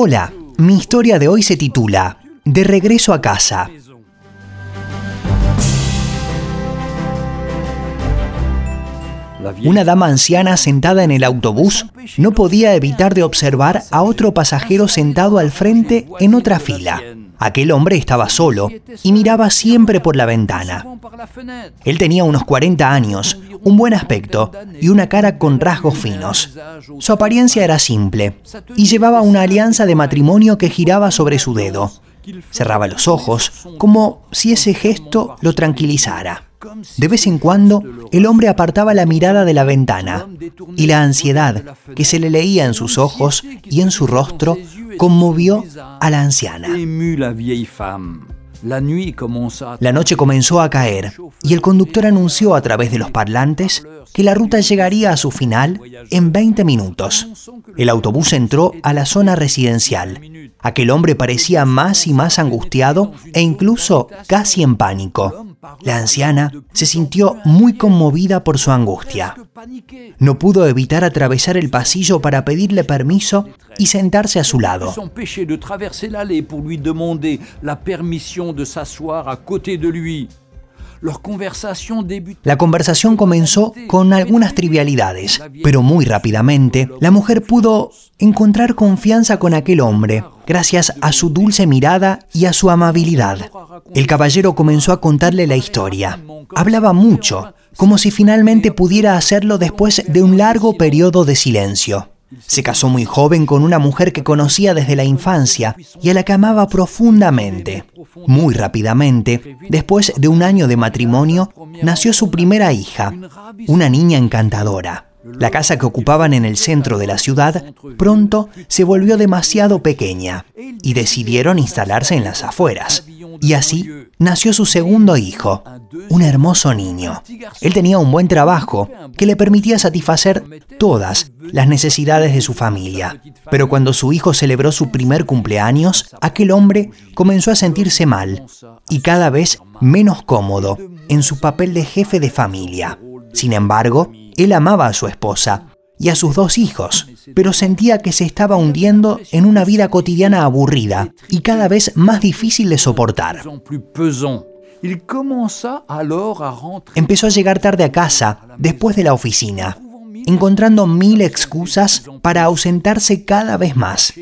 Hola, mi historia de hoy se titula De regreso a casa. Una dama anciana sentada en el autobús no podía evitar de observar a otro pasajero sentado al frente en otra fila. Aquel hombre estaba solo y miraba siempre por la ventana. Él tenía unos 40 años, un buen aspecto y una cara con rasgos finos. Su apariencia era simple y llevaba una alianza de matrimonio que giraba sobre su dedo. Cerraba los ojos como si ese gesto lo tranquilizara. De vez en cuando, el hombre apartaba la mirada de la ventana y la ansiedad que se le leía en sus ojos y en su rostro conmovió a la anciana. La noche comenzó a caer y el conductor anunció a través de los parlantes que la ruta llegaría a su final en 20 minutos. El autobús entró a la zona residencial. Aquel hombre parecía más y más angustiado e incluso casi en pánico. La anciana se sintió muy conmovida por su angustia. No pudo evitar atravesar el pasillo para pedirle permiso y sentarse a su lado. La conversación comenzó con algunas trivialidades, pero muy rápidamente la mujer pudo encontrar confianza con aquel hombre, gracias a su dulce mirada y a su amabilidad. El caballero comenzó a contarle la historia. Hablaba mucho, como si finalmente pudiera hacerlo después de un largo periodo de silencio. Se casó muy joven con una mujer que conocía desde la infancia y a la que amaba profundamente. Muy rápidamente, después de un año de matrimonio, nació su primera hija, una niña encantadora. La casa que ocupaban en el centro de la ciudad pronto se volvió demasiado pequeña y decidieron instalarse en las afueras. Y así nació su segundo hijo, un hermoso niño. Él tenía un buen trabajo que le permitía satisfacer todas las necesidades de su familia. Pero cuando su hijo celebró su primer cumpleaños, aquel hombre comenzó a sentirse mal y cada vez menos cómodo en su papel de jefe de familia. Sin embargo, él amaba a su esposa y a sus dos hijos, pero sentía que se estaba hundiendo en una vida cotidiana aburrida y cada vez más difícil de soportar. Empezó a llegar tarde a casa, después de la oficina, encontrando mil excusas para ausentarse cada vez más.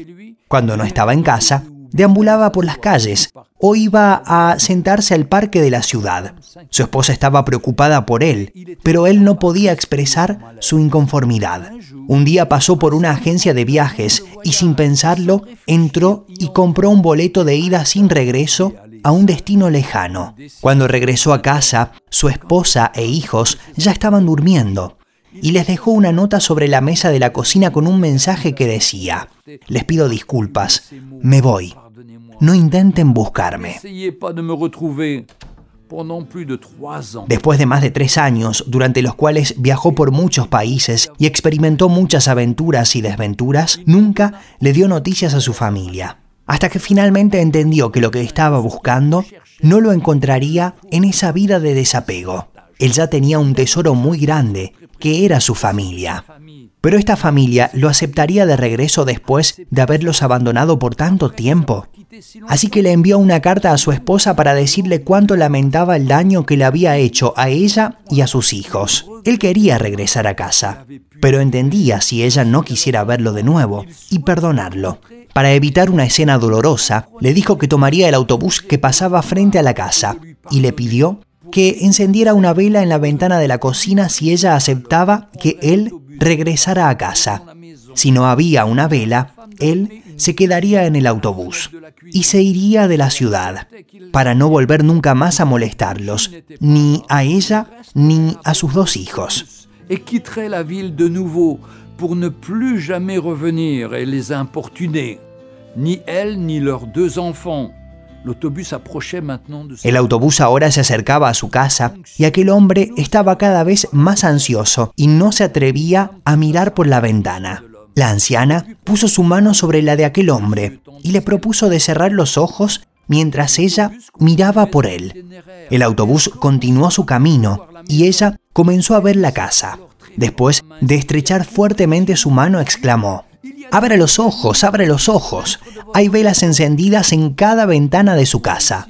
Cuando no estaba en casa, deambulaba por las calles o iba a sentarse al parque de la ciudad. Su esposa estaba preocupada por él, pero él no podía expresar su inconformidad. Un día pasó por una agencia de viajes y sin pensarlo entró y compró un boleto de ida sin regreso a un destino lejano. Cuando regresó a casa, su esposa e hijos ya estaban durmiendo y les dejó una nota sobre la mesa de la cocina con un mensaje que decía, les pido disculpas, me voy, no intenten buscarme. Después de más de tres años, durante los cuales viajó por muchos países y experimentó muchas aventuras y desventuras, nunca le dio noticias a su familia. Hasta que finalmente entendió que lo que estaba buscando no lo encontraría en esa vida de desapego. Él ya tenía un tesoro muy grande, que era su familia. Pero esta familia lo aceptaría de regreso después de haberlos abandonado por tanto tiempo. Así que le envió una carta a su esposa para decirle cuánto lamentaba el daño que le había hecho a ella y a sus hijos. Él quería regresar a casa, pero entendía si ella no quisiera verlo de nuevo y perdonarlo. Para evitar una escena dolorosa, le dijo que tomaría el autobús que pasaba frente a la casa y le pidió que encendiera una vela en la ventana de la cocina si ella aceptaba que él regresara a casa. Si no había una vela, él se quedaría en el autobús y se iría de la ciudad para no volver nunca más a molestarlos, ni a ella ni a sus dos hijos. La ville de pour ne plus jamais revenir et les importuner, ni elle ni leurs deux enfants. El autobús ahora se acercaba a su casa y aquel hombre estaba cada vez más ansioso y no se atrevía a mirar por la ventana. La anciana puso su mano sobre la de aquel hombre y le propuso de cerrar los ojos mientras ella miraba por él. El autobús continuó su camino y ella comenzó a ver la casa. Después de estrechar fuertemente su mano, exclamó, Abra los ojos, abre los ojos. Hay velas encendidas en cada ventana de su casa.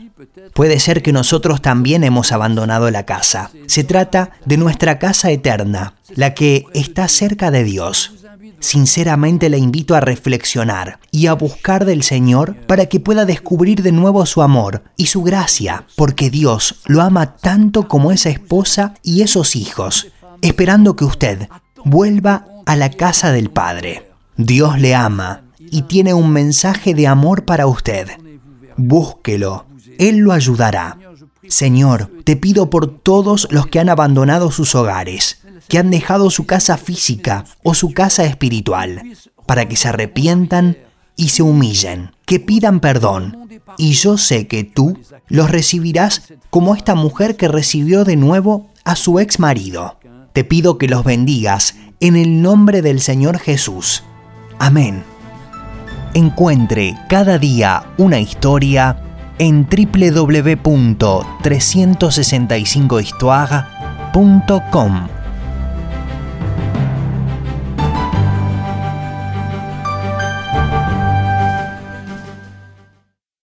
Puede ser que nosotros también hemos abandonado la casa. Se trata de nuestra casa eterna, la que está cerca de Dios. Sinceramente le invito a reflexionar y a buscar del Señor para que pueda descubrir de nuevo su amor y su gracia, porque Dios lo ama tanto como esa esposa y esos hijos, esperando que usted vuelva a la casa del Padre. Dios le ama y tiene un mensaje de amor para usted. Búsquelo, Él lo ayudará. Señor, te pido por todos los que han abandonado sus hogares, que han dejado su casa física o su casa espiritual, para que se arrepientan y se humillen, que pidan perdón. Y yo sé que tú los recibirás como esta mujer que recibió de nuevo a su ex marido. Te pido que los bendigas en el nombre del Señor Jesús. Amén. Encuentre cada día una historia en www.365histoire.com.